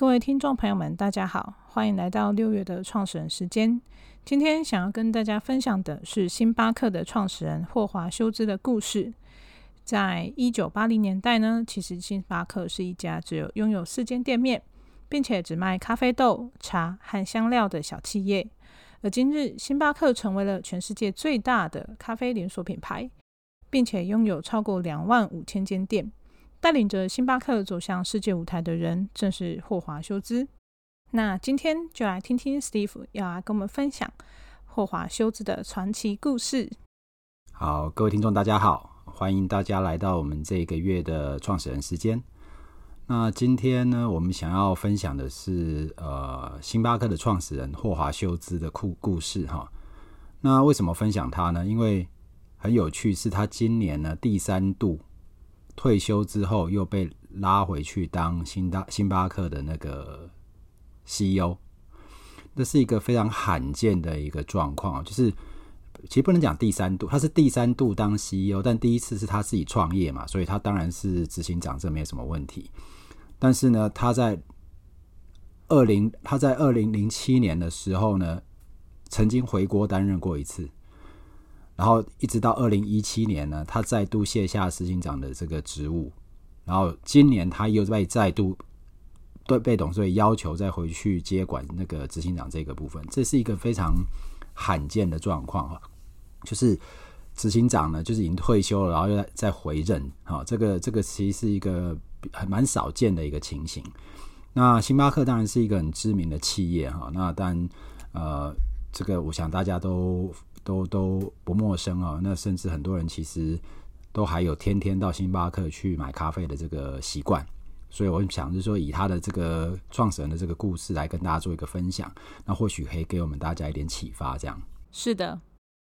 各位听众朋友们，大家好，欢迎来到六月的创始人时间。今天想要跟大家分享的是星巴克的创始人霍华修兹的故事。在一九八零年代呢，其实星巴克是一家只有拥有四间店面，并且只卖咖啡豆、茶和香料的小企业。而今日，星巴克成为了全世界最大的咖啡连锁品牌，并且拥有超过两万五千间店。带领着星巴克走向世界舞台的人，正是霍华修兹。那今天就来听听 Steve 要来跟我们分享霍华修兹的传奇故事。好，各位听众，大家好，欢迎大家来到我们这个月的创始人时间。那今天呢，我们想要分享的是呃，星巴克的创始人霍华修兹的故故事哈。那为什么分享他呢？因为很有趣，是他今年呢第三度。退休之后又被拉回去当星大星巴克的那个 CEO，这是一个非常罕见的一个状况。就是其实不能讲第三度，他是第三度当 CEO，但第一次是他自己创业嘛，所以他当然是执行长，这没什么问题。但是呢，他在二零他在二零零七年的时候呢，曾经回国担任过一次。然后一直到二零一七年呢，他再度卸下执行长的这个职务。然后今年他又被再度对被董事会要求再回去接管那个执行长这个部分，这是一个非常罕见的状况哈。就是执行长呢，就是已经退休了，然后又再再回任哈。这个这个其实是一个还蛮少见的一个情形。那星巴克当然是一个很知名的企业哈。那当然呃，这个我想大家都。都都不陌生啊，那甚至很多人其实都还有天天到星巴克去买咖啡的这个习惯，所以我想就是说，以他的这个创始人的这个故事来跟大家做一个分享，那或许可以给我们大家一点启发。这样是的，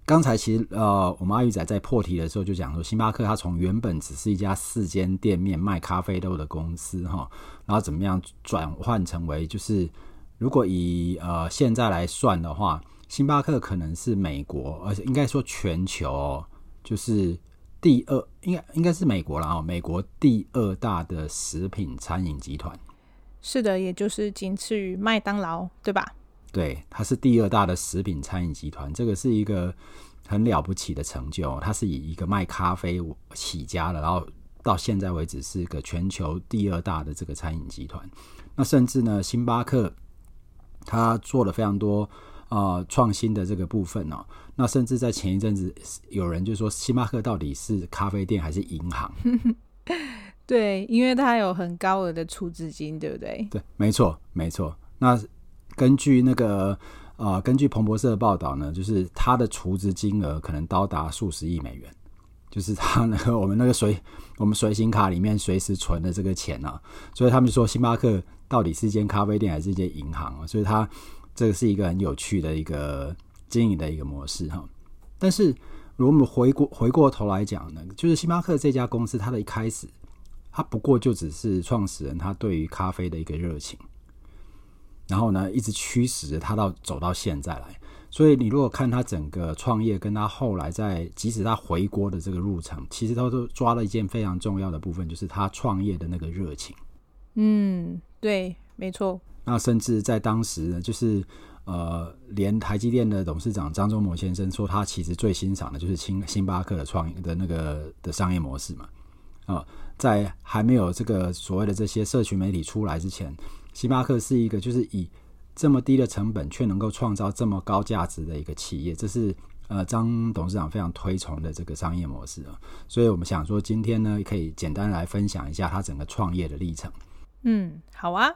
刚才其实呃，我们阿玉仔在破题的时候就讲说，星巴克它从原本只是一家四间店面卖咖啡豆的公司哈，然后怎么样转换成为就是如果以呃现在来算的话。星巴克可能是美国，而且应该说全球就是第二，应该应该是美国了啊，美国第二大的食品餐饮集团。是的，也就是仅次于麦当劳，对吧？对，它是第二大的食品餐饮集团，这个是一个很了不起的成就。它是以一个卖咖啡起家的，然后到现在为止是一个全球第二大的这个餐饮集团。那甚至呢，星巴克它做了非常多。啊，创新的这个部分哦，那甚至在前一阵子，有人就说星巴克到底是咖啡店还是银行？对，因为它有很高额的储资金，对不对？对，没错，没错。那根据那个啊、呃，根据彭博社的报道呢，就是它的储资金额可能高达数十亿美元，就是它那个我们那个随 我们随行卡里面随时存的这个钱啊，所以他们说星巴克到底是一间咖啡店还是一间银行啊？所以它。这个是一个很有趣的一个经营的一个模式哈，但是如果我们回过回过头来讲呢，就是星巴克这家公司，它的一开始，它不过就只是创始人他对于咖啡的一个热情，然后呢，一直驱使着他到走到现在来。所以你如果看他整个创业，跟他后来在即使他回国的这个路程，其实他都抓了一件非常重要的部分，就是他创业的那个热情。嗯，对，没错。那甚至在当时呢，就是呃，连台积电的董事长张忠谋先生说，他其实最欣赏的就是星星巴克的创业的那个的商业模式嘛。啊、在还没有这个所谓的这些社群媒体出来之前，星巴克是一个就是以这么低的成本却能够创造这么高价值的一个企业，这是呃张董事长非常推崇的这个商业模式啊。所以我们想说，今天呢，可以简单来分享一下他整个创业的历程。嗯，好啊。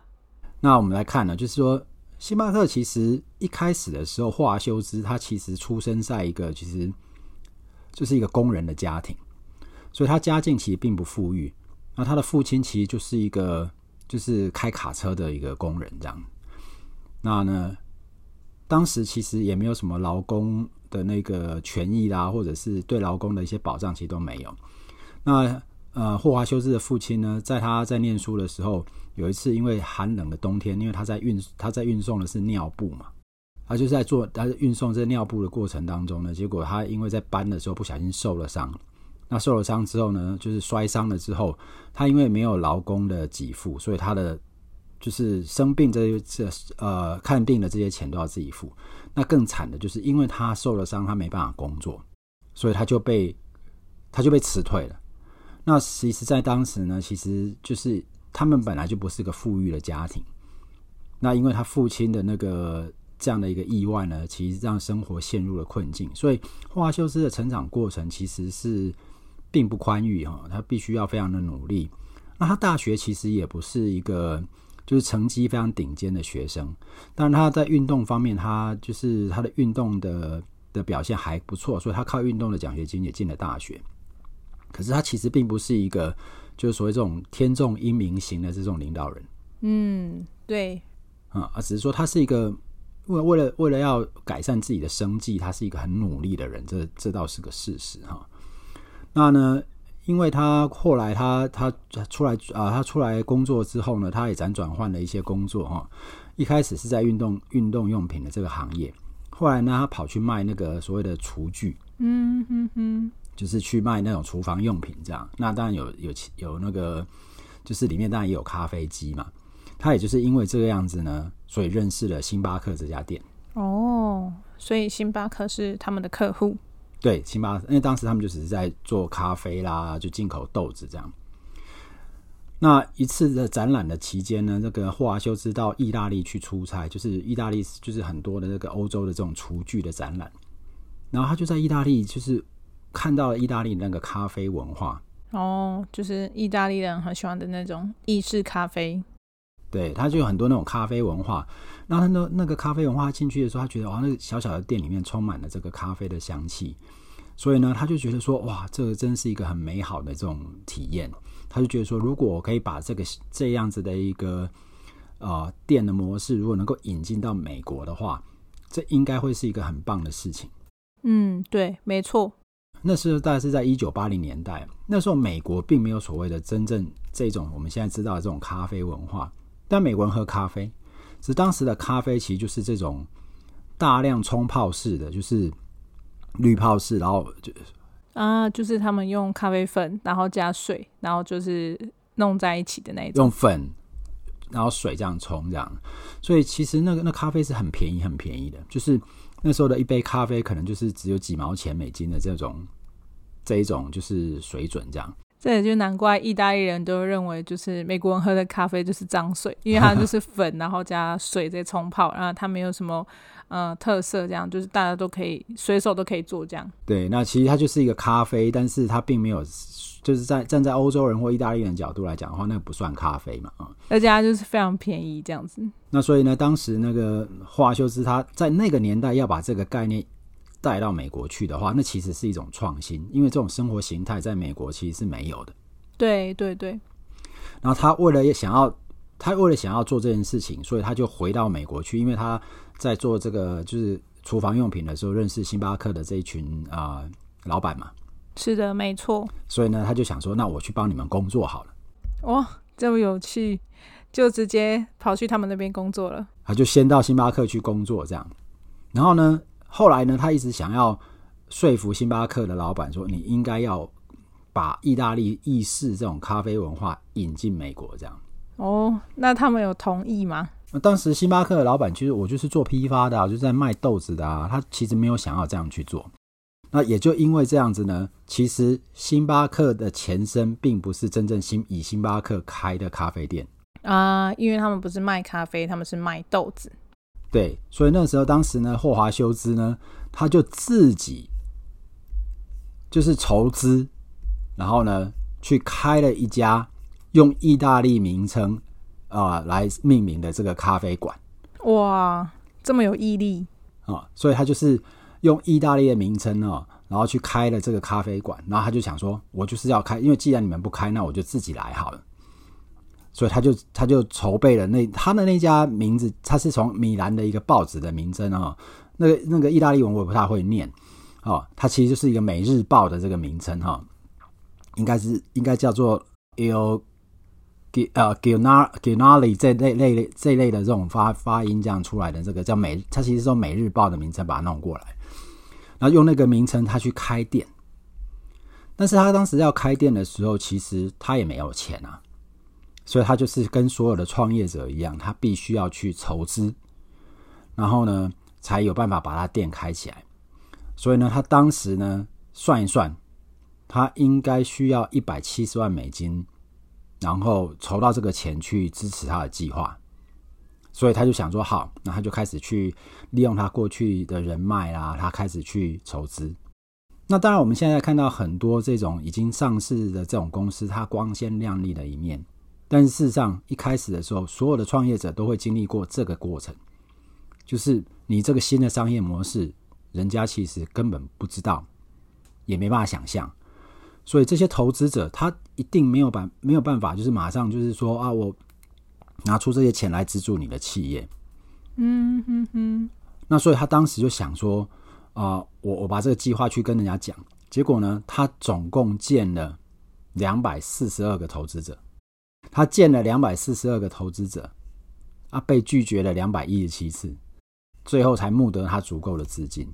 那我们来看呢，就是说，星巴克其实一开始的时候，霍华修斯他其实出生在一个其实就是一个工人的家庭，所以他家境其实并不富裕。那他的父亲其实就是一个就是开卡车的一个工人这样。那呢，当时其实也没有什么劳工的那个权益啦，或者是对劳工的一些保障，其实都没有。那呃，霍华修斯的父亲呢，在他在念书的时候。有一次，因为寒冷的冬天，因为他在运他在运送的是尿布嘛，他就在做他运送这尿布的过程当中呢，结果他因为在搬的时候不小心受了伤。那受了伤之后呢，就是摔伤了之后，他因为没有劳工的给付，所以他的就是生病这这呃看病的这些钱都要自己付。那更惨的就是因为他受了伤，他没办法工作，所以他就被他就被辞退了。那其实，在当时呢，其实就是他们本来就不是个富裕的家庭。那因为他父亲的那个这样的一个意外呢，其实让生活陷入了困境。所以霍华修斯的成长过程其实是并不宽裕哈，他必须要非常的努力。那他大学其实也不是一个就是成绩非常顶尖的学生，但他在运动方面，他就是他的运动的的表现还不错，所以他靠运动的奖学金也进了大学。可是他其实并不是一个就是所谓这种天纵英明型的这种领导人。嗯，对。啊，只是说他是一个为为了为了要改善自己的生计，他是一个很努力的人，这这倒是个事实哈。那呢，因为他后来他他出来啊，他出来工作之后呢，他也辗转换了一些工作哈。一开始是在运动运动用品的这个行业，后来呢，他跑去卖那个所谓的厨具，嗯哼哼。就是去卖那种厨房用品，这样。那当然有有有那个，就是里面当然也有咖啡机嘛。他也就是因为这个样子呢，所以认识了星巴克这家店。哦，所以星巴克是他们的客户。对，星巴克，因为当时他们就只是在做咖啡啦，就进口豆子这样。那一次的展览的期间呢，那个霍华修斯到意大利去出差，就是意大利就是很多的那个欧洲的这种厨具的展览，然后他就在意大利就是。看到了意大利那个咖啡文化哦，就是意大利人很喜欢的那种意式咖啡。对，他就有很多那种咖啡文化。然后他那那个咖啡文化进去的时候，他觉得哇，那个小小的店里面充满了这个咖啡的香气。所以呢，他就觉得说哇，这个真是一个很美好的这种体验。他就觉得说，如果我可以把这个这样子的一个呃店的模式，如果能够引进到美国的话，这应该会是一个很棒的事情。嗯，对，没错。那时候大概是在一九八零年代，那时候美国并没有所谓的真正这种我们现在知道的这种咖啡文化，但美国人喝咖啡，只是当时的咖啡其实就是这种大量冲泡式的，就是滤泡式，然后就啊，就是他们用咖啡粉，然后加水，然后就是弄在一起的那种，用粉，然后水这样冲这样，所以其实那个那咖啡是很便宜很便宜的，就是那时候的一杯咖啡可能就是只有几毛钱美金的这种。这一种就是水准这样，这也就难怪意大利人都认为，就是美国人喝的咖啡就是脏水，因为它就是粉，然后加水再冲泡，然后它没有什么呃特色，这样就是大家都可以随手都可以做这样。对，那其实它就是一个咖啡，但是它并没有，就是在站在欧洲人或意大利人角度来讲的话，那个不算咖啡嘛啊，而且它就是非常便宜这样子。那所以呢，当时那个霍华修斯他在那个年代要把这个概念。带到美国去的话，那其实是一种创新，因为这种生活形态在美国其实是没有的。对对对。然后他为了想要，他为了想要做这件事情，所以他就回到美国去，因为他在做这个就是厨房用品的时候，认识星巴克的这一群啊、呃、老板嘛。是的，没错。所以呢，他就想说，那我去帮你们工作好了。哇，这么有趣，就直接跑去他们那边工作了。他就先到星巴克去工作，这样，然后呢？后来呢，他一直想要说服星巴克的老板说：“你应该要把意大利意式这种咖啡文化引进美国。”这样哦，那他们有同意吗？那当时星巴克的老板其实我就是做批发的，就是在卖豆子的啊，他其实没有想要这样去做。那也就因为这样子呢，其实星巴克的前身并不是真正星以星巴克开的咖啡店啊，因为他们不是卖咖啡，他们是卖豆子。对，所以那时候，当时呢，霍华修兹呢，他就自己就是筹资，然后呢，去开了一家用意大利名称啊、呃、来命名的这个咖啡馆。哇，这么有毅力啊、哦！所以他就是用意大利的名称哦，然后去开了这个咖啡馆，然后他就想说，我就是要开，因为既然你们不开，那我就自己来好了。所以他就他就筹备了那他的那家名字，他是从米兰的一个报纸的名称啊，那个那个意大利文我也不太会念哦，它其实就是一个《每日报》的这个名称哈，应该是应该叫做 Il 呃 Giornale Giornale 这类类这类的这种发发音这样出来的这个叫美，它其实是用《每日报》的名称把它弄过来，然后用那个名称他去开店，但是他当时要开店的时候，其实他也没有钱啊。所以他就是跟所有的创业者一样，他必须要去筹资，然后呢，才有办法把他店开起来。所以呢，他当时呢算一算，他应该需要一百七十万美金，然后筹到这个钱去支持他的计划。所以他就想说，好，那他就开始去利用他过去的人脉啦，他开始去筹资。那当然，我们现在看到很多这种已经上市的这种公司，它光鲜亮丽的一面。但是事实上，一开始的时候，所有的创业者都会经历过这个过程，就是你这个新的商业模式，人家其实根本不知道，也没办法想象。所以这些投资者，他一定没有办没有办法，就是马上就是说啊，我拿出这些钱来资助你的企业。嗯哼哼。那所以他当时就想说。啊、呃，我我把这个计划去跟人家讲，结果呢，他总共见了两百四十二个投资者，他见了两百四十二个投资者，啊，被拒绝了两百一十七次，最后才募得他足够的资金。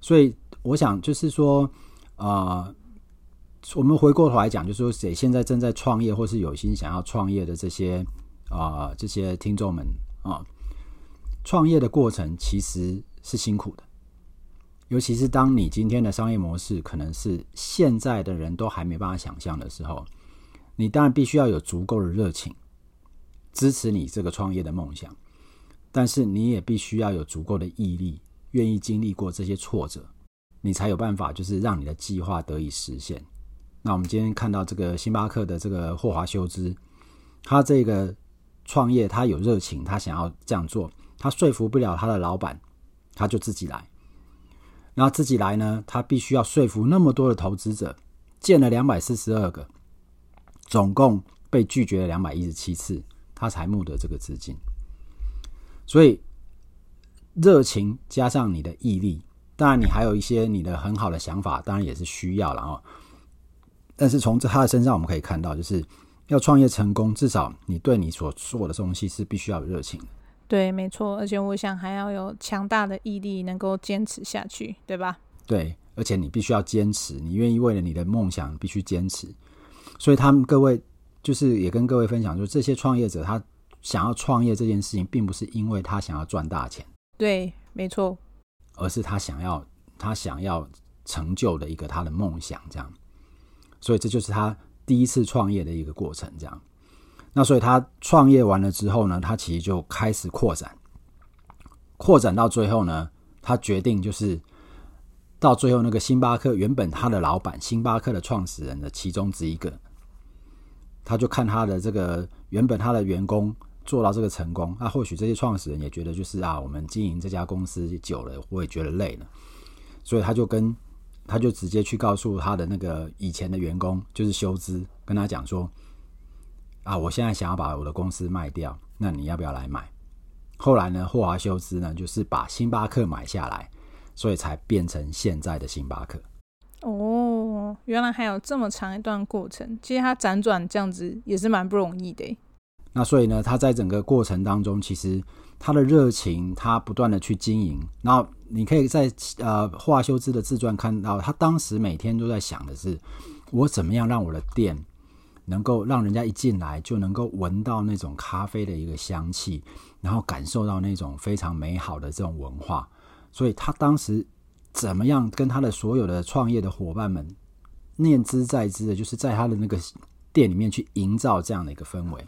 所以我想就是说，啊、我们回过头来讲，就是说，谁现在正在创业或是有心想要创业的这些啊、这些听众们啊，创业的过程其实是辛苦的。尤其是当你今天的商业模式可能是现在的人都还没办法想象的时候，你当然必须要有足够的热情支持你这个创业的梦想，但是你也必须要有足够的毅力，愿意经历过这些挫折，你才有办法就是让你的计划得以实现。那我们今天看到这个星巴克的这个霍华修兹，他这个创业他有热情，他想要这样做，他说服不了他的老板，他就自己来。然后自己来呢，他必须要说服那么多的投资者，见了两百四十二个，总共被拒绝了两百一十七次，他才募得这个资金。所以热情加上你的毅力，当然你还有一些你的很好的想法，当然也是需要了哦。但是从他的身上我们可以看到，就是要创业成功，至少你对你所做的东西是必须要有热情的。对，没错，而且我想还要有强大的毅力，能够坚持下去，对吧？对，而且你必须要坚持，你愿意为了你的梦想必须坚持。所以他们各位就是也跟各位分享说，这些创业者他想要创业这件事情，并不是因为他想要赚大钱，对，没错，而是他想要他想要成就的一个他的梦想，这样。所以这就是他第一次创业的一个过程，这样。那所以他创业完了之后呢，他其实就开始扩展，扩展到最后呢，他决定就是到最后那个星巴克原本他的老板，星巴克的创始人的其中之一个，他就看他的这个原本他的员工做到这个成功，那或许这些创始人也觉得就是啊，我们经营这家公司久了，我也觉得累了，所以他就跟他就直接去告诉他的那个以前的员工，就是修兹，跟他讲说。啊！我现在想要把我的公司卖掉，那你要不要来买？后来呢，霍华修斯呢，就是把星巴克买下来，所以才变成现在的星巴克。哦，原来还有这么长一段过程。其实他辗转这样子也是蛮不容易的。那所以呢，他在整个过程当中，其实他的热情，他不断的去经营。然后你可以在呃华修之的自传看到，他当时每天都在想的是，我怎么样让我的店。能够让人家一进来就能够闻到那种咖啡的一个香气，然后感受到那种非常美好的这种文化。所以他当时怎么样跟他的所有的创业的伙伴们念兹在兹的，就是在他的那个店里面去营造这样的一个氛围。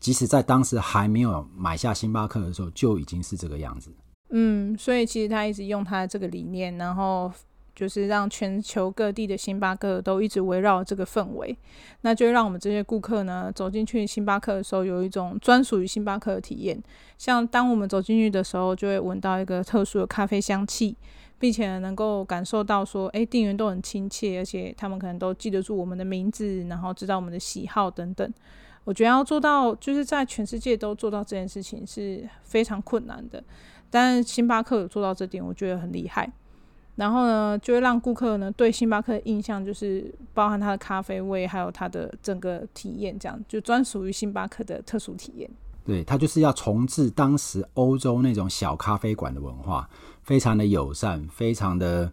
即使在当时还没有买下星巴克的时候，就已经是这个样子。嗯，所以其实他一直用他的这个理念，然后。就是让全球各地的星巴克都一直围绕这个氛围，那就让我们这些顾客呢走进去星巴克的时候，有一种专属于星巴克的体验。像当我们走进去的时候，就会闻到一个特殊的咖啡香气，并且能够感受到说，哎，店员都很亲切，而且他们可能都记得住我们的名字，然后知道我们的喜好等等。我觉得要做到，就是在全世界都做到这件事情是非常困难的，但星巴克有做到这点，我觉得很厉害。然后呢，就会让顾客呢对星巴克的印象就是包含它的咖啡味，还有它的整个体验，这样就专属于星巴克的特殊体验。对，它就是要重置当时欧洲那种小咖啡馆的文化，非常的友善，非常的，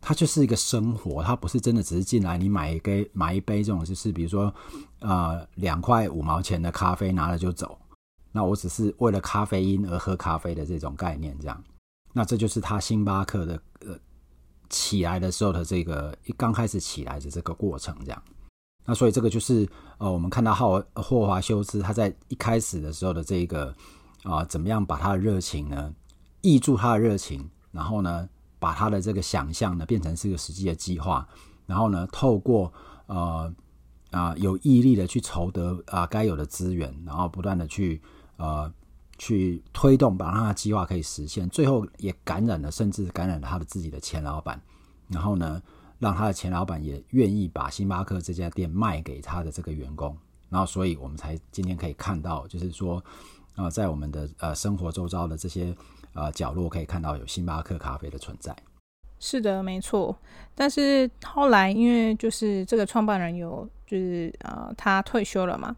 它就是一个生活，它不是真的只是进来你买一杯买一杯这种，就是比如说呃两块五毛钱的咖啡拿了就走。那我只是为了咖啡因而喝咖啡的这种概念，这样。那这就是他星巴克的呃起来的时候的这个一刚开始起来的这个过程，这样。那所以这个就是呃我们看到霍霍华修斯他在一开始的时候的这个啊、怎么样把他的热情呢？挹注他的热情，然后呢，把他的这个想象呢变成是一个实际的计划，然后呢，透过呃啊、有毅力的去筹得啊、呃、该有的资源，然后不断的去呃去推动，把他的计划可以实现，最后也感染了，甚至感染了他的自己的前老板，然后呢，让他的前老板也愿意把星巴克这家店卖给他的这个员工，然后所以我们才今天可以看到，就是说啊、在我们的呃生活周遭的这些。呃，角落可以看到有星巴克咖啡的存在。是的，没错。但是后来，因为就是这个创办人有，就是呃，他退休了嘛。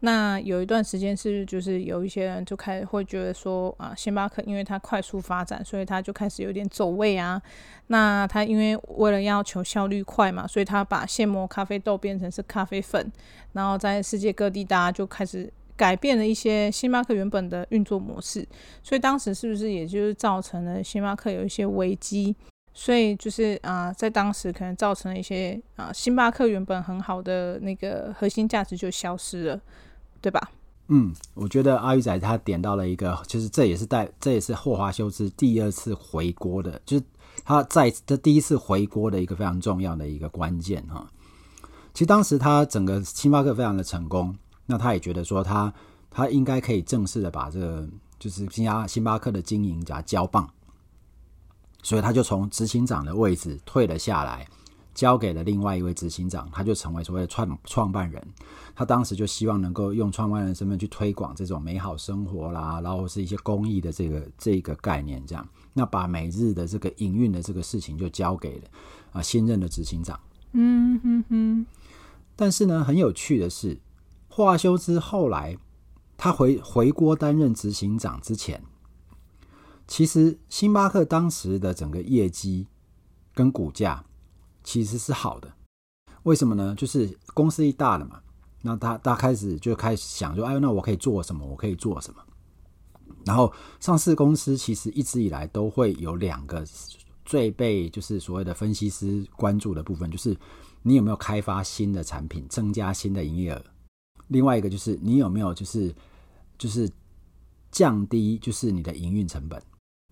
那有一段时间是，就是有一些人就开始会觉得说，啊、星巴克因为它快速发展，所以它就开始有点走位啊。那他因为为了要求效率快嘛，所以他把现磨咖啡豆变成是咖啡粉，然后在世界各地大家就开始。改变了一些星巴克原本的运作模式，所以当时是不是也就是造成了星巴克有一些危机？所以就是啊、在当时可能造成了一些啊、星巴克原本很好的那个核心价值就消失了，对吧？嗯，我觉得阿鱼仔他点到了一个，就是这也是带，这也是霍华修斯第二次回锅的，就是他在这第一次回锅的一个非常重要的一个关键哈。其实当时他整个星巴克非常的成功。那他也觉得说他他应该可以正式的把这个就是新加星巴克的经营给他交棒，所以他就从执行长的位置退了下来，交给了另外一位执行长，他就成为所谓的创创办人。他当时就希望能够用创办人身份去推广这种美好生活啦，然后是一些公益的这个这个概念，这样。那把每日的这个营运的这个事情就交给了啊新任的执行长。嗯哼哼。但是呢，很有趣的是。霍华修兹后来，他回回国担任执行长之前，其实星巴克当时的整个业绩跟股价其实是好的。为什么呢？就是公司一大了嘛，那他他开始就开始想说，哎，那我可以做什么？我可以做什么？然后上市公司其实一直以来都会有两个最被就是所谓的分析师关注的部分，就是你有没有开发新的产品，增加新的营业额。另外一个就是你有没有就是就是降低就是你的营运成本？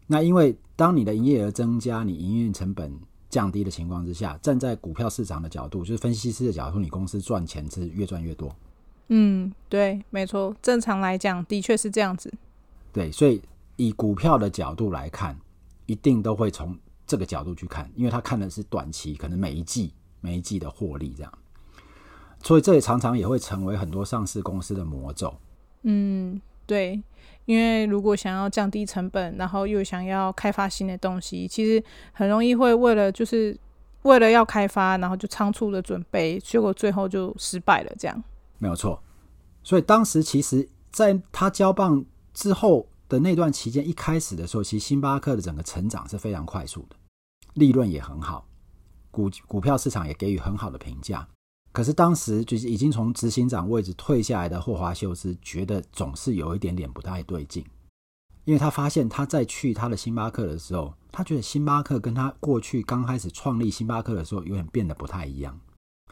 那因为当你的营业额增加，你营运成本降低的情况之下，站在股票市场的角度，就是分析师的角度，你公司赚钱是越赚越多。嗯，对，没错，正常来讲的确是这样子。对，所以以股票的角度来看，一定都会从这个角度去看，因为他看的是短期，可能每一季每一季的获利这样。所以这也常常也会成为很多上市公司的魔咒。嗯，对，因为如果想要降低成本，然后又想要开发新的东西，其实很容易会为了就是为了要开发，然后就仓促的准备，结果最后就失败了。这样没有错。所以当时其实在他交棒之后的那段期间，一开始的时候，其实星巴克的整个成长是非常快速的，利润也很好，股股票市场也给予很好的评价。可是当时就是已经从执行长位置退下来的霍华修斯，觉得总是有一点点不太对劲，因为他发现他在去他的星巴克的时候，他觉得星巴克跟他过去刚开始创立星巴克的时候有点变得不太一样。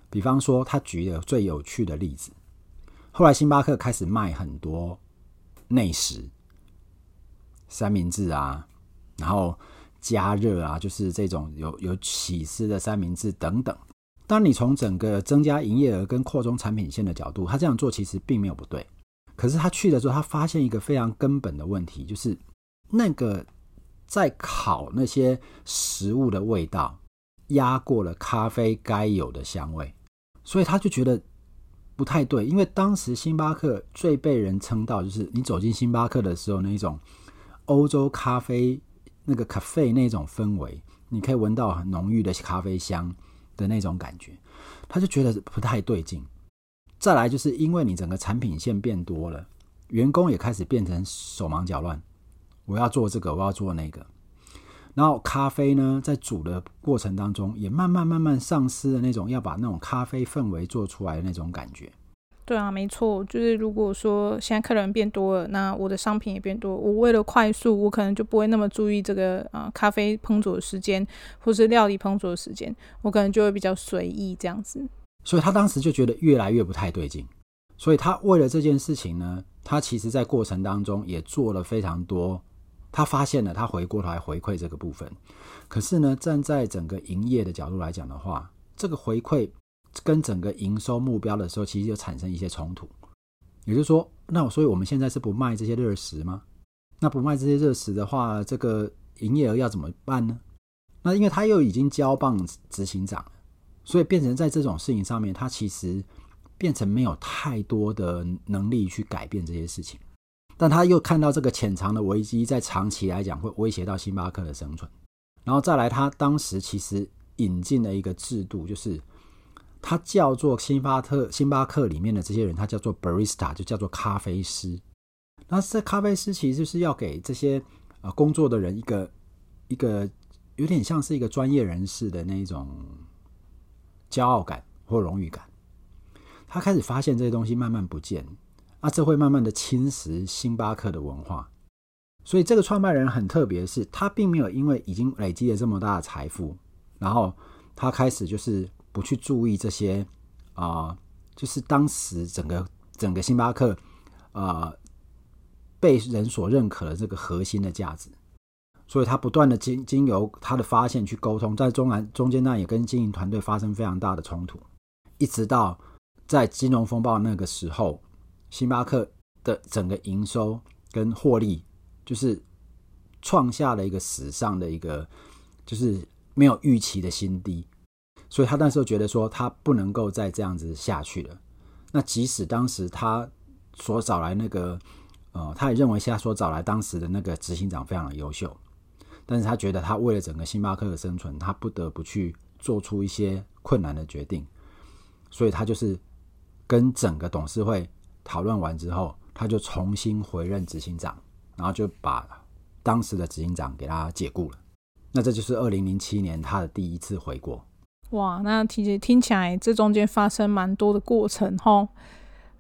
比方说，他举了最有趣的例子，后来星巴克开始卖很多内食、三明治啊，然后加热啊，就是这种有有起司的三明治等等。当你从整个增加营业额跟扩充产品线的角度，他这样做其实并没有不对。可是他去的时候，他发现一个非常根本的问题，就是那个在烤那些食物的味道压过了咖啡该有的香味，所以他就觉得不太对。因为当时星巴克最被人称道，就是你走进星巴克的时候，那一种欧洲咖啡那个咖啡那种氛围，你可以闻到很浓郁的咖啡香。的那种感觉，他就觉得不太对劲。再来就是因为你整个产品线变多了，员工也开始变成手忙脚乱。我要做这个，我要做那个。然后咖啡呢，在煮的过程当中，也慢慢慢慢丧失了那种要把那种咖啡氛围做出来的那种感觉。对啊，没错，就是如果说现在客人变多了，那我的商品也变多，我为了快速，我可能就不会那么注意这个啊、呃、咖啡烹煮的时间，或是料理烹煮的时间，我可能就会比较随意这样子。所以他当时就觉得越来越不太对劲，所以他为了这件事情呢，他其实在过程当中也做了非常多，他发现了，他回过头来回馈这个部分，可是呢，站在整个营业的角度来讲的话，这个回馈。跟整个营收目标的时候，其实就产生一些冲突。也就是说，那所以我们现在是不卖这些热食吗？那不卖这些热食的话，这个营业额要怎么办呢？那因为他又已经交棒执行长，所以变成在这种事情上面，他其实变成没有太多的能力去改变这些事情。但他又看到这个潜藏的危机，在长期来讲会威胁到星巴克的生存。然后再来，他当时其实引进了一个制度，就是。他叫做星巴克，星巴克里面的这些人，他叫做 barista，就叫做咖啡师。那这咖啡师其实就是要给这些呃工作的人一个一个有点像是一个专业人士的那一种骄傲感或荣誉感。他开始发现这些东西慢慢不见，啊，这会慢慢的侵蚀星巴克的文化。所以这个创办人很特别的是，他并没有因为已经累积了这么大的财富，然后他开始就是。不去注意这些啊、就是当时整个整个星巴克啊、被人所认可的这个核心的价值，所以他不断的经经由他的发现去沟通，在中南中间那也跟经营团队发生非常大的冲突，一直到在金融风暴那个时候，星巴克的整个营收跟获利就是创下了一个史上的一个就是没有预期的新低。所以他那时候觉得说他不能够再这样子下去了。那即使当时他所找来那个，呃，他也认为他所找来当时的那个执行长非常的优秀，但是他觉得他为了整个星巴克的生存，他不得不去做出一些困难的决定。所以他就是跟整个董事会讨论完之后，他就重新回任执行长，然后就把当时的执行长给他解雇了。那这就是二零零七年他的第一次回国。哇，那听起听起来，这中间发生蛮多的过程齁。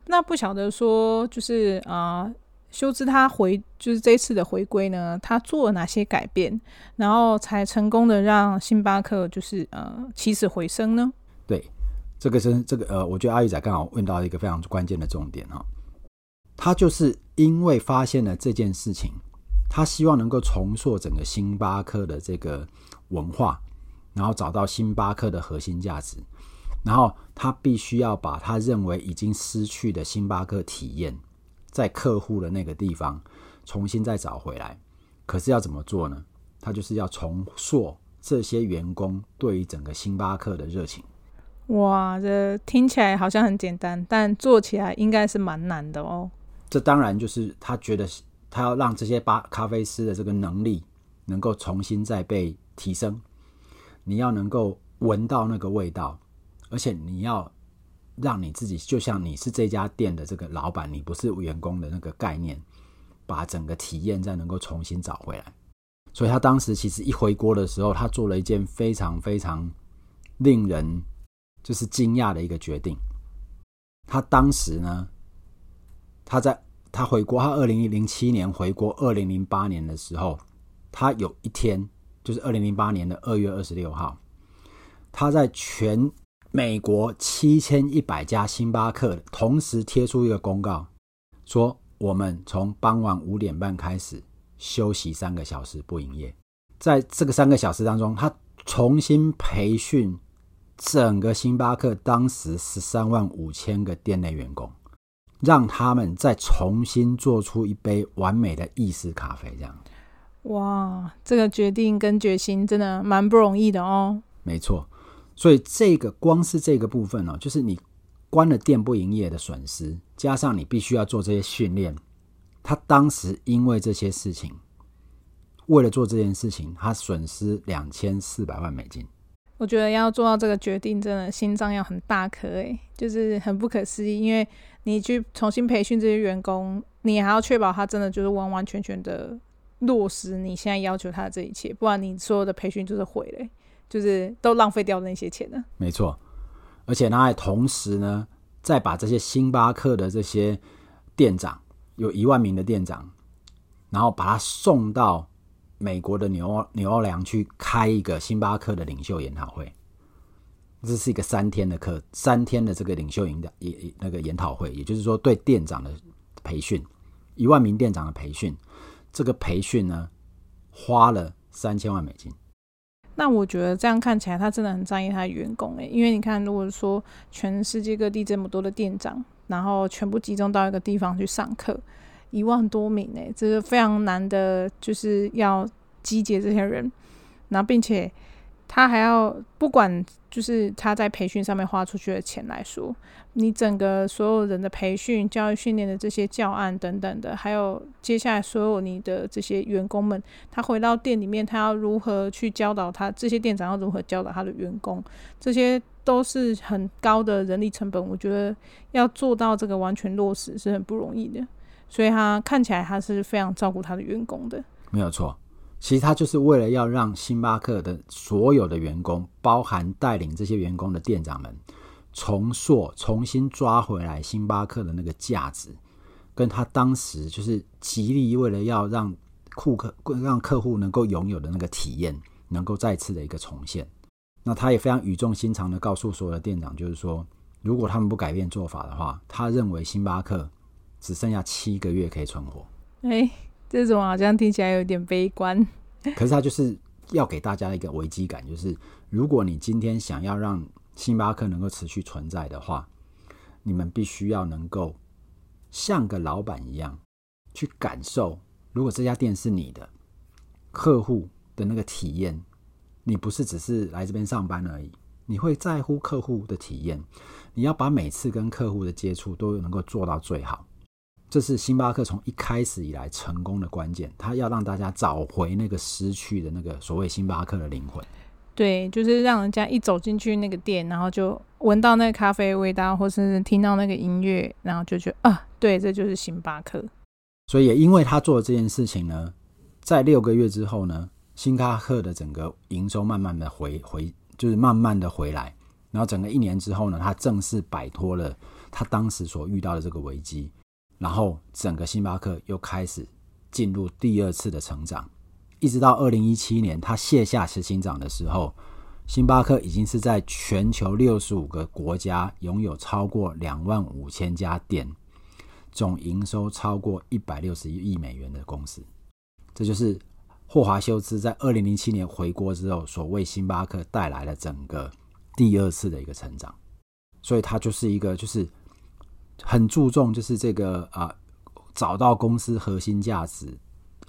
那不晓得说，就是啊、呃，修兹他回，就是这次的回归呢，他做了哪些改变，然后才成功的让星巴克就是呃起死回生呢？对，这个是这个呃，我觉得阿玉仔刚好问到一个非常关键的重点哈。他就是因为发现了这件事情，他希望能够重塑整个星巴克的这个文化。然后找到星巴克的核心价值，然后他必须要把他认为已经失去的星巴克体验，在客户的那个地方重新再找回来。可是要怎么做呢？他就是要重塑这些员工对于整个星巴克的热情。哇，这听起来好像很简单，但做起来应该是蛮难的哦。这当然就是他觉得他要让这些巴咖啡师的这个能力能够重新再被提升。你要能够闻到那个味道，而且你要让你自己就像你是这家店的这个老板，你不是员工的那个概念，把整个体验再能够重新找回来。所以他当时其实一回国的时候，他做了一件非常非常令人就是惊讶的一个决定。他当时呢，他在他回国，他二零零七年回国，二零零八年的时候，他有一天。就是二零零八年的二月二十六号，他在全美国七千一百家星巴克同时贴出一个公告，说我们从傍晚五点半开始休息三个小时不营业。在这个三个小时当中，他重新培训整个星巴克当时十三万五千个店内员工，让他们再重新做出一杯完美的意式咖啡，这样。哇，这个决定跟决心真的蛮不容易的哦。没错，所以这个光是这个部分哦，就是你关了店不营业的损失，加上你必须要做这些训练。他当时因为这些事情，为了做这件事情，他损失两千四百万美金。我觉得要做到这个决定，真的心脏要很大颗诶，就是很不可思议。因为你去重新培训这些员工，你还要确保他真的就是完完全全的。落实你现在要求他的这一切，不然你所有的培训就是毁了，就是都浪费掉那些钱了。没错，而且他还同时呢，再把这些星巴克的这些店长，有一万名的店长，然后把他送到美国的纽纽奥良去开一个星巴克的领袖研讨会。这是一个三天的课，三天的这个领袖营的也那个研讨会，也就是说对店长的培训，一万名店长的培训，这个培训呢花了三千万美金。那我觉得这样看起来，他真的很在意他的员工诶，因为你看，如果说全世界各地这么多的店长，然后全部集中到一个地方去上课，一万多名诶，这是非常难的，就是要集结这些人，然后并且。他还要不管，就是他在培训上面花出去的钱来说，你整个所有人的培训、教育训练的这些教案等等的，还有接下来所有你的这些员工们，他回到店里面，他要如何去教导他这些店长要如何教导他的员工，这些都是很高的人力成本。我觉得要做到这个完全落实是很不容易的，所以他看起来他是非常照顾他的员工的，没有错。其实他就是为了要让星巴克的所有的员工，包含带领这些员工的店长们，重塑、重新抓回来星巴克的那个价值，跟他当时就是极力为了要让顾客、让客户能够拥有的那个体验，能够再次的一个重现。那他也非常语重心长的告诉所有的店长，就是说，如果他们不改变做法的话，他认为星巴克只剩下七个月可以存活。哎。这种好像听起来有点悲观，可是他就是要给大家一个危机感，就是如果你今天想要让星巴克能够持续存在的话，你们必须要能够像个老板一样去感受，如果这家店是你的客户的那个体验，你不是只是来这边上班而已，你会在乎客户的体验，你要把每次跟客户的接触都能够做到最好。这是星巴克从一开始以来成功的关键，他要让大家找回那个失去的那个所谓星巴克的灵魂。对，就是让人家一走进去那个店，然后就闻到那个咖啡味道，或是听到那个音乐，然后就觉得啊，对，这就是星巴克。所以也因为他做了这件事情呢，在六个月之后呢，星巴克的整个营收慢慢的回回，就是慢慢的回来，然后整个一年之后呢，他正式摆脱了他当时所遇到的这个危机。然后，整个星巴克又开始进入第二次的成长，一直到二零一七年，他卸下执行长的时候，星巴克已经是在全球六十五个国家拥有超过两万五千家店，总营收超过一百六十亿美元的公司。这就是霍华修斯在二零零七年回国之后所为星巴克带来了整个第二次的一个成长。所以，他就是一个就是。很注重就是这个啊，找到公司核心价值，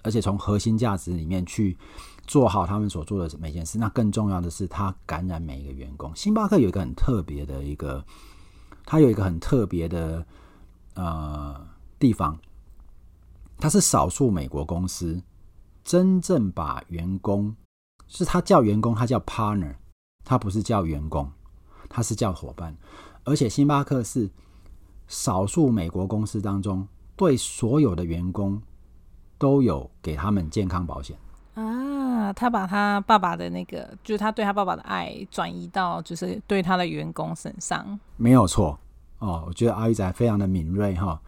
而且从核心价值里面去做好他们所做的每件事。那更重要的是，他感染每一个员工。星巴克有一个很特别的一个，它有一个很特别的呃地方，它是少数美国公司真正把员工，是他叫员工，他叫 partner，他不是叫员工，他是叫伙伴，而且星巴克是。少数美国公司当中，对所有的员工都有给他们健康保险啊。他把他爸爸的那个，就是他对他爸爸的爱转移到，就是对他的员工身上。没有错哦，我觉得阿玉仔非常的敏锐哈。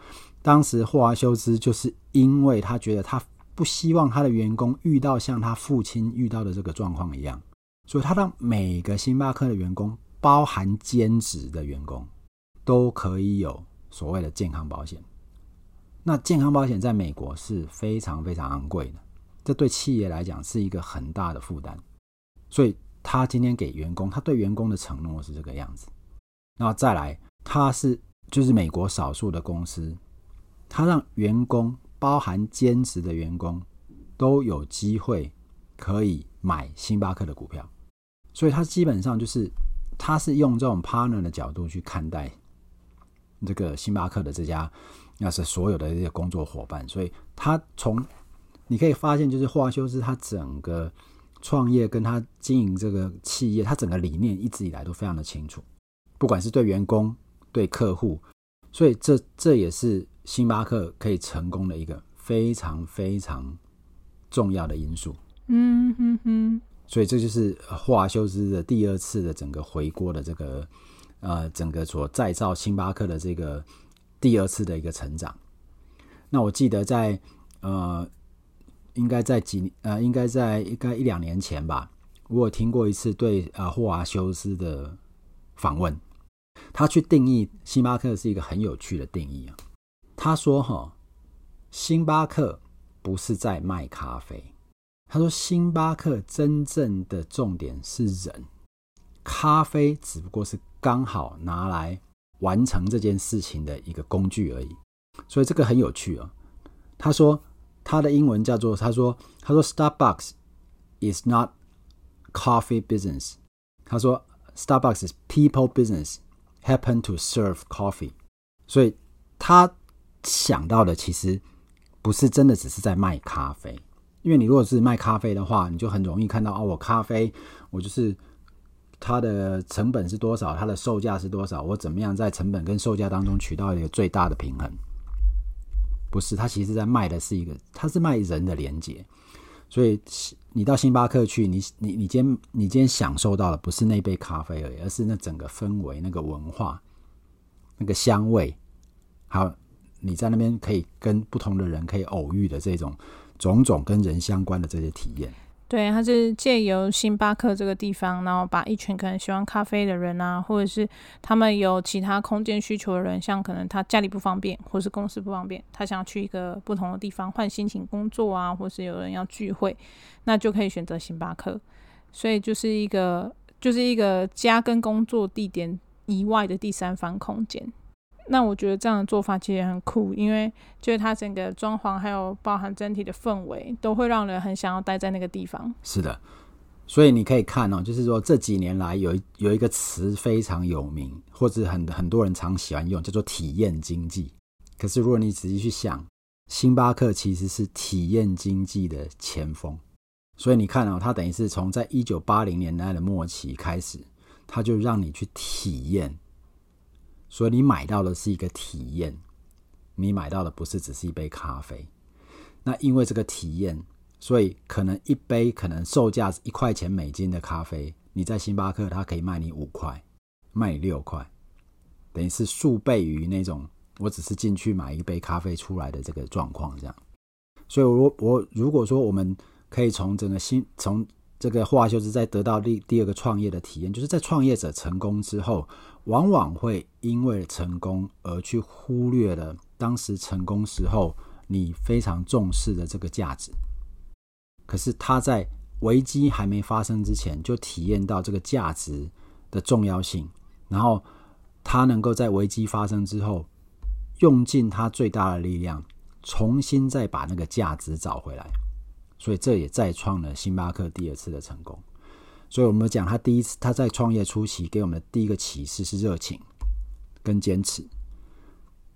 当时霍华修斯就是因为他觉得他不希望他的员工遇到像他父亲遇到的这个状况一样，所以他让每个星巴克的员工，包含兼职的员工，都可以有。所谓的健康保险，那健康保险在美国是非常非常昂贵的，这对企业来讲是一个很大的负担。所以他今天给员工，他对员工的承诺是这个样子。然后再来，他是就是美国少数的公司，他让员工包含兼职的员工都有机会可以买星巴克的股票。所以他基本上就是他是用这种 partner 的角度去看待。这个星巴克的这家，那是所有的这些工作伙伴，所以他从你可以发现，就是霍华修斯他整个创业跟他经营这个企业，他整个理念一直以来都非常的清楚，不管是对员工、对客户，所以这这也是星巴克可以成功的一个非常非常重要的因素。嗯哼哼。所以这就是霍华修斯的第二次的整个回锅的这个呃，整个所再造星巴克的这个第二次的一个成长。那我记得在呃，应该在几呃，应该在应该一两年前吧，我有听过一次对呃霍华修斯的访问，他去定义星巴克是一个很有趣的定义啊。他说：“哈，星巴克不是在卖咖啡。”他说：“星巴克真正的重点是人，咖啡只不过是刚好拿来完成这件事情的一个工具而已。所以这个很有趣哦。他说他的英文叫做他说他说 Starbucks is not coffee business。他说 Starbucks is people business happen to serve coffee。所以他想到的其实不是真的只是在卖咖啡。”因为你如果是卖咖啡的话，你就很容易看到哦，我咖啡我就是它的成本是多少，它的售价是多少，我怎么样在成本跟售价当中取到一个最大的平衡？不是，它其实在卖的是一个，它是卖人的连接。所以你到星巴克去，你你你今天你今天享受到的不是那杯咖啡而已，而是那整个氛围、那个文化、那个香味，还有你在那边可以跟不同的人可以偶遇的这种。种种跟人相关的这些体验，对，他是借由星巴克这个地方，然后把一群可能喜欢咖啡的人啊，或者是他们有其他空间需求的人，像可能他家里不方便，或是公司不方便，他想要去一个不同的地方换心情工作啊，或是有人要聚会，那就可以选择星巴克。所以就是一个，就是一个家跟工作地点以外的第三方空间。那我觉得这样的做法其实也很酷，因为就是它整个装潢还有包含整体的氛围，都会让人很想要待在那个地方。是的，所以你可以看哦，就是说这几年来有有一个词非常有名，或者很很多人常喜欢用，叫做体验经济。可是如果你仔细去想，星巴克其实是体验经济的前锋。所以你看哦，它等于是从在一九八零年代的末期开始，它就让你去体验。所以你买到的是一个体验，你买到的不是只是一杯咖啡。那因为这个体验，所以可能一杯可能售价一块钱美金的咖啡，你在星巴克它可以卖你五块，卖你六块，等于是数倍于那种我只是进去买一杯咖啡出来的这个状况这样。所以我我如果说我们可以从整个新从这个话就是在得到第第二个创业的体验，就是在创业者成功之后。往往会因为成功而去忽略了当时成功时候你非常重视的这个价值。可是他在危机还没发生之前就体验到这个价值的重要性，然后他能够在危机发生之后用尽他最大的力量，重新再把那个价值找回来。所以这也再创了星巴克第二次的成功。所以，我们讲他第一次他在创业初期给我们的第一个启示是热情跟坚持。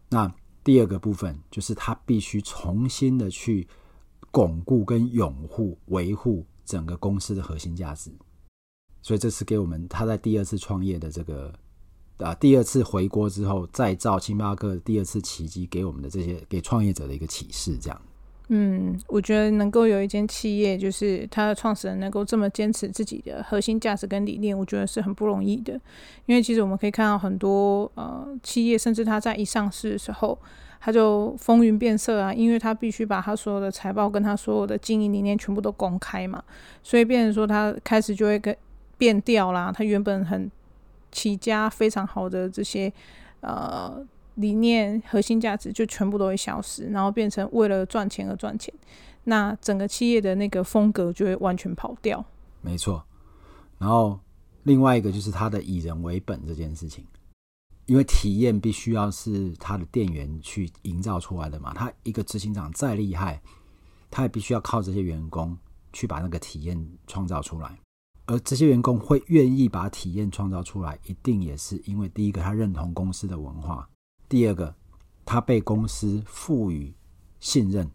那第二个部分就是他必须重新的去巩固跟拥护、维护整个公司的核心价值。所以，这是给我们他在第二次创业的这个啊第二次回国之后再造星巴克第二次奇迹给我们的这些给创业者的一个启示，这样。嗯，我觉得能够有一间企业，就是它的创始人能够这么坚持自己的核心价值跟理念，我觉得是很不容易的。因为其实我们可以看到很多呃企业，甚至他在一上市的时候，他就风云变色啊，因为他必须把他所有的财报跟他所有的经营理念全部都公开嘛，所以变成说他开始就会跟变调啦。他原本很起家非常好的这些呃。理念、核心价值就全部都会消失，然后变成为了赚钱而赚钱，那整个企业的那个风格就会完全跑掉。没错。然后另外一个就是他的以人为本这件事情，因为体验必须要是他的店员去营造出来的嘛。他一个执行长再厉害，他也必须要靠这些员工去把那个体验创造出来。而这些员工会愿意把体验创造出来，一定也是因为第一个他认同公司的文化。第二个，他被公司赋予信任，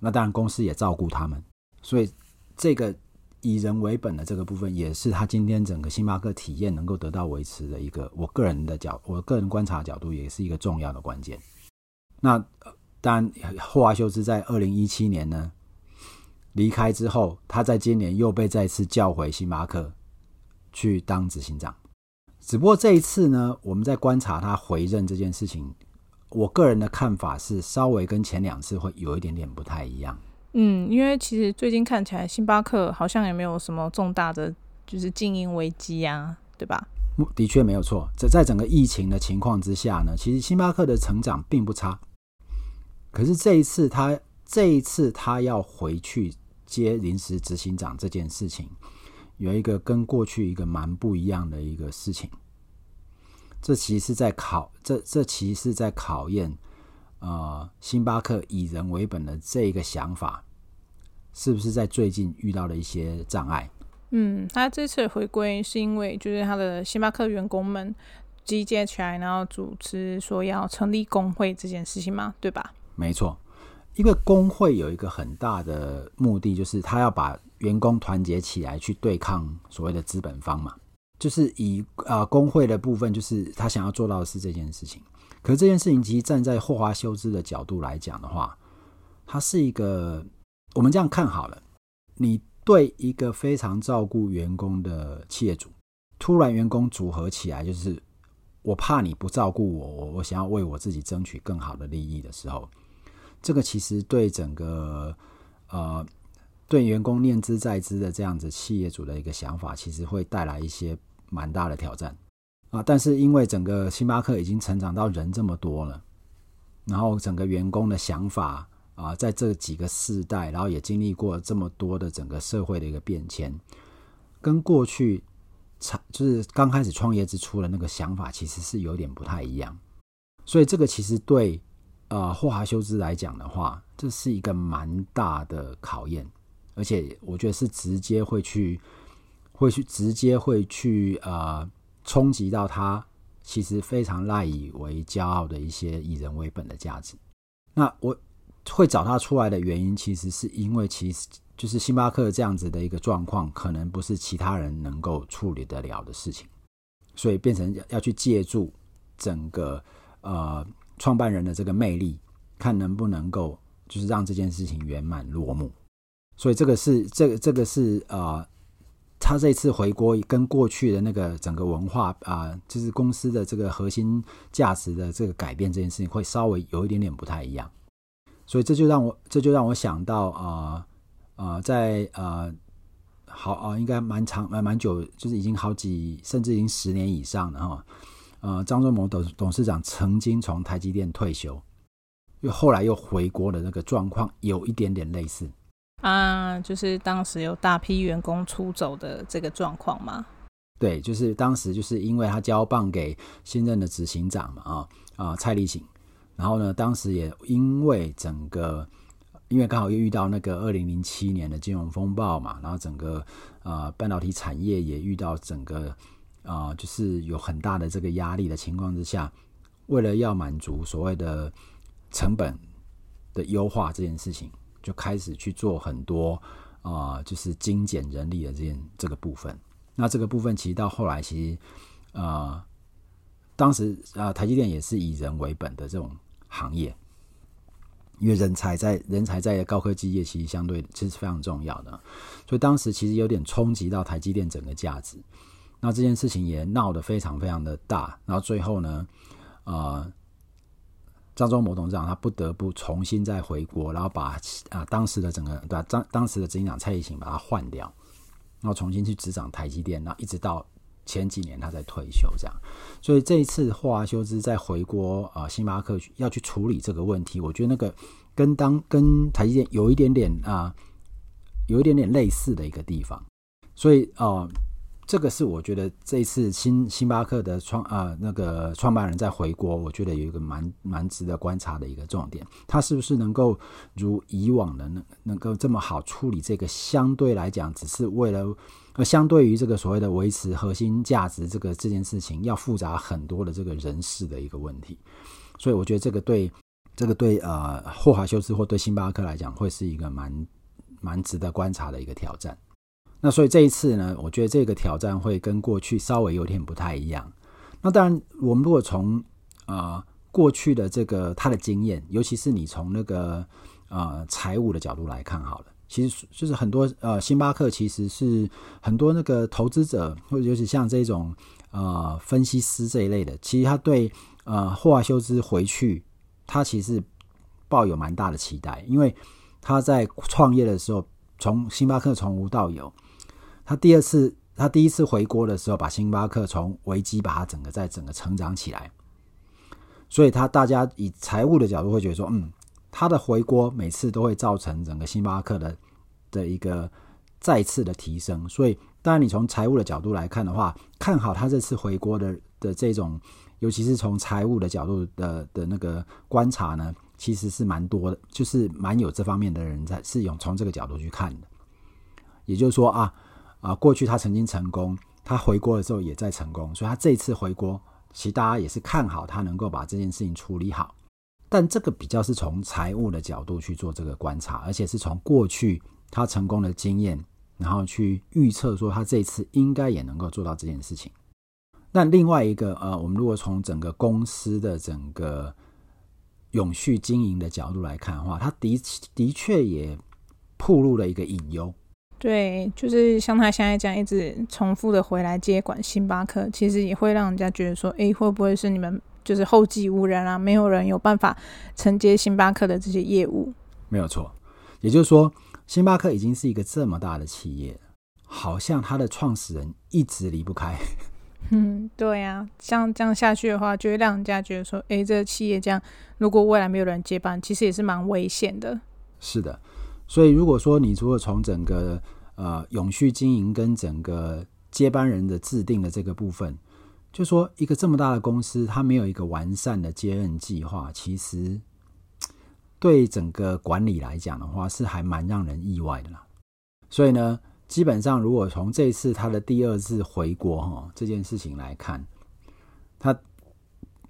那当然公司也照顾他们，所以这个以人为本的这个部分，也是他今天整个星巴克体验能够得到维持的一个，我个人的角，我个人观察角度，也是一个重要的关键。那当然，霍华修斯在二零一七年呢，离开之后，他在今年又被再次叫回星巴克去当执行长。只不过这一次呢，我们在观察他回任这件事情，我个人的看法是稍微跟前两次会有一点点不太一样。嗯，因为其实最近看起来星巴克好像也没有什么重大的就是经营危机啊，对吧？的确没有错。在在整个疫情的情况之下呢，其实星巴克的成长并不差。可是这一次他这一次他要回去接临时执行长这件事情，有一个跟过去一个蛮不一样的一个事情。这其实是在考这这其实是在考验呃星巴克以人为本的这一个想法，是不是在最近遇到了一些障碍？嗯，他这次回归是因为就是他的星巴克员工们集结起来，然后组织说要成立工会这件事情嘛，对吧？没错，因为工会有一个很大的目的，就是他要把员工团结起来去对抗所谓的资本方嘛。就是以啊、工会的部分，就是他想要做到的是这件事情。可是这件事情，其实站在霍华修斯的角度来讲的话，他是一个我们这样看好了，你。对一个非常照顾员工的企业主，突然员工组合起来，就是我怕你不照顾我，我我想要为我自己争取更好的利益的时候，这个其实对整个呃对员工念之在之的这样子企业主的一个想法，其实会带来一些蛮大的挑战啊。但是因为整个星巴克已经成长到人这么多了，然后整个员工的想法。啊，在这几个世代，然后也经历过这么多的整个社会的一个变迁，跟过去就是刚开始创业之初的那个想法，其实是有点不太一样。所以这个其实对呃霍华修斯来讲的话，这是一个蛮大的考验，而且我觉得是直接会去会去直接会去呃冲击到他其实非常赖以为骄傲的一些以人为本的价值。那我。会找他出来的原因，其实是因为其实就是星巴克这样子的一个状况，可能不是其他人能够处理得了的事情，所以变成要去借助整个呃创办人的这个魅力，看能不能够就是让这件事情圆满落幕。所以这个是这个这个是呃，他这次回国跟过去的那个整个文化啊、就是公司的这个核心价值的这个改变这件事情，会稍微有一点点不太一样。所以这就让我这就让我想到啊啊、在呃好啊、应该蛮长蛮蛮久，就是已经好几甚至已经十年以上了哈。呃，张忠谋董董事长曾经从台积电退休，又后来又回国的那个状况有一点点类似啊，就是当时有大批员工出走的这个状况吗？对，就是当时就是因为他交棒给新任的执行长嘛啊啊、呃、蔡立行。然后呢，当时也因为整个，因为刚好又遇到那个二零零七年的金融风暴嘛，然后整个呃半导体产业也遇到整个啊、就是有很大的这个压力的情况之下，为了要满足所谓的成本的优化这件事情，就开始去做很多啊、就是精简人力的这件这个部分。那这个部分其实到后来，其实呃，当时啊、台积电也是以人为本的这种。行业，因为人才在人才在高科技业其实相对其实非常重要的，所以当时其实有点冲击到台积电整个价值。那这件事情也闹得非常非常的大，然后最后呢，呃，张忠谋董事长他不得不重新再回国，然后把啊、当时的整个对当当时的执行长蔡力行把他换掉，然后重新去执掌台积电，然后一直到。前几年他在退休，这样，所以这一次霍华修兹在回国啊、星巴克要去处理这个问题，我觉得那个跟当跟台积电有一点点啊、有一点点类似的一个地方，所以啊。这个是我觉得这一次星星巴克的创、呃、那个创办人在回国，我觉得有一个蛮蛮值得观察的一个重点，他是不是能够如以往的能能够这么好处理这个相对来讲只是为了呃相对于这个所谓的维持核心价值这个这件事情要复杂很多的这个人事的一个问题，所以我觉得这个对这个对呃霍华修斯或对星巴克来讲会是一个蛮蛮值得观察的一个挑战。那所以这一次呢，我觉得这个挑战会跟过去稍微有点不太一样。那当然，我们如果从呃过去的这个他的经验，尤其是你从那个呃财务的角度来看好了，其实就是很多呃，星巴克其实是很多那个投资者或者就是像这种呃分析师这一类的，其实他对呃霍华修斯回去，他其实抱有蛮大的期待，因为他在创业的时候，从星巴克从无到有，他第二次他第一次回国的时候，把星巴克从危机把它整个在整个成长起来，所以他大家以财务的角度会觉得说，嗯。他的回锅每次都会造成整个星巴克的的一个再次的提升，所以当然你从财务的角度来看的话，看好他这次回锅的的这种，尤其是从财务的角度的的那个观察呢，其实是蛮多的，就是蛮有这方面的人在是用从这个角度去看的。也就是说啊啊，过去他曾经成功，他回国的时候也在成功，所以他这一次回国，其实大家也是看好他能够把这件事情处理好。但这个比较是从财务的角度去做这个观察，而且是从过去他成功的经验，然后去预测说他这一次应该也能够做到这件事情。那另外一个呃，我们如果从整个公司的整个永续经营的角度来看的话，他的的确也暴露了一个隐忧。对，就是像他现在这样一直重复的回来接管星巴克，其实也会让人家觉得说，哎，会不会是你们？就是后继无人啊，没有人有办法承接星巴克的这些业务。没有错，也就是说，星巴克已经是一个这么大的企业，好像他的创始人一直离不开。嗯，对啊，像这样下去的话，就会让人家觉得说，哎，这个企业这样，如果未来没有人接班，其实也是蛮危险的。是的，所以如果说你除了从整个呃永续经营跟整个接班人的制定的这个部分。就说一个这么大的公司，它没有一个完善的接任计划，其实对整个管理来讲的话，是还蛮让人意外的啦。所以呢，基本上如果从这次他的第二次回国哈这件事情来看，他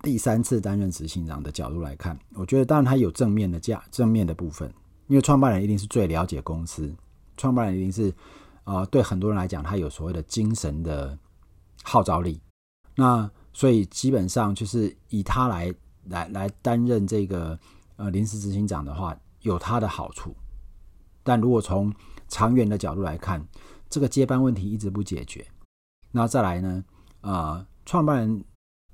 第三次担任执行长的角度来看，我觉得当然他有正面的价正面的部分，因为创办人一定是最了解公司，创办人一定是啊、呃，对很多人来讲，他有所谓的精神的号召力。那所以基本上就是以他来来来担任这个呃临时执行长的话，有他的好处。但如果从长远的角度来看，这个接班问题一直不解决，那再来呢？呃，创办人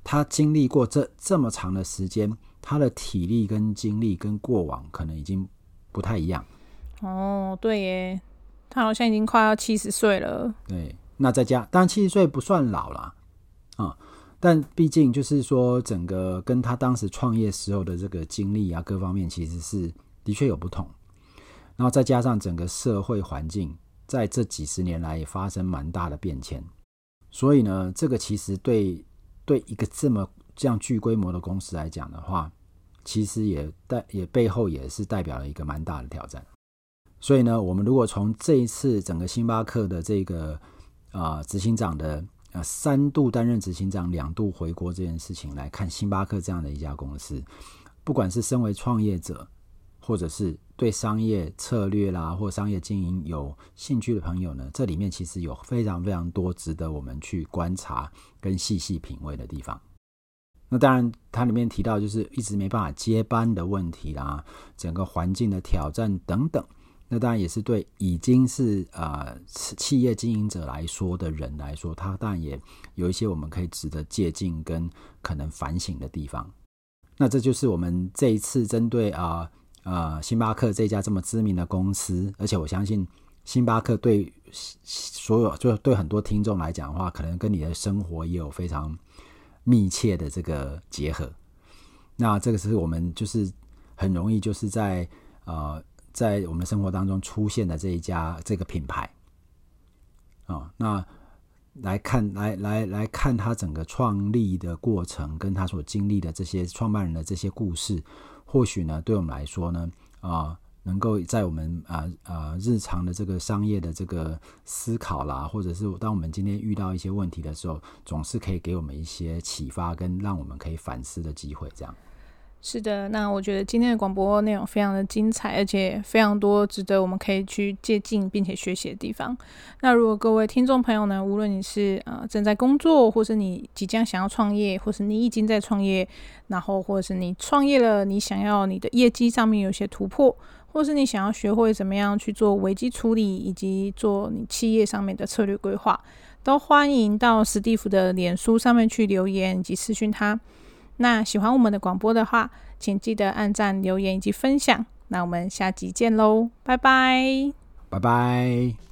他经历过这这么长的时间，他的体力跟精力跟过往可能已经不太一样。哦，对耶，他好像已经快要七十岁了。对，那再加，当然七十岁不算老了。啊、但毕竟就是说，整个跟他当时创业时候的这个经历啊，各方面其实是的确有不同。然后再加上整个社会环境在这几十年来也发生蛮大的变迁，所以呢，这个其实对对一个这么这样巨规模的公司来讲的话，其实也代也背后也是代表了一个蛮大的挑战。所以呢，我们如果从这一次整个星巴克的这个啊、执行长的。啊，三度担任执行长，两度回国这件事情来看，星巴克这样的一家公司，不管是身为创业者，或者是对商业策略啦或商业经营有兴趣的朋友呢，这里面其实有非常非常多值得我们去观察跟细细品味的地方。那当然，它里面提到就是一直没办法接班的问题啦，整个环境的挑战等等。那当然也是对已经是呃企业经营者来说的人来说，他当然也有一些我们可以值得借鉴跟可能反省的地方。那这就是我们这一次针对啊啊、呃、星巴克这家这么知名的公司，而且我相信星巴克对所有就对很多听众来讲的话，可能跟你的生活也有非常密切的这个结合。那这个是我们就是很容易就是在呃。在我们生活当中出现的这一家这个品牌，啊、哦，那来看来来来看他整个创立的过程，跟他所经历的这些创办人的这些故事，或许呢，对我们来说呢，啊、能够在我们啊啊、日常的这个商业的这个思考啦，或者是当我们今天遇到一些问题的时候，总是可以给我们一些启发，跟让我们可以反思的机会，这样。是的，那我觉得今天的广播内容非常的精彩，而且非常多值得我们可以去借鉴并且学习的地方。那如果各位听众朋友呢，无论你是呃正在工作，或是你即将想要创业，或是你已经在创业，然后或者是你创业了，你想要你的业绩上面有些突破，或是你想要学会怎么样去做危机处理，以及做你企业上面的策略规划，都欢迎到史蒂夫的脸书上面去留言以及私讯他。那喜欢我们的广播的话，请记得按赞、留言以及分享。那我们下集见喽，拜拜，拜拜。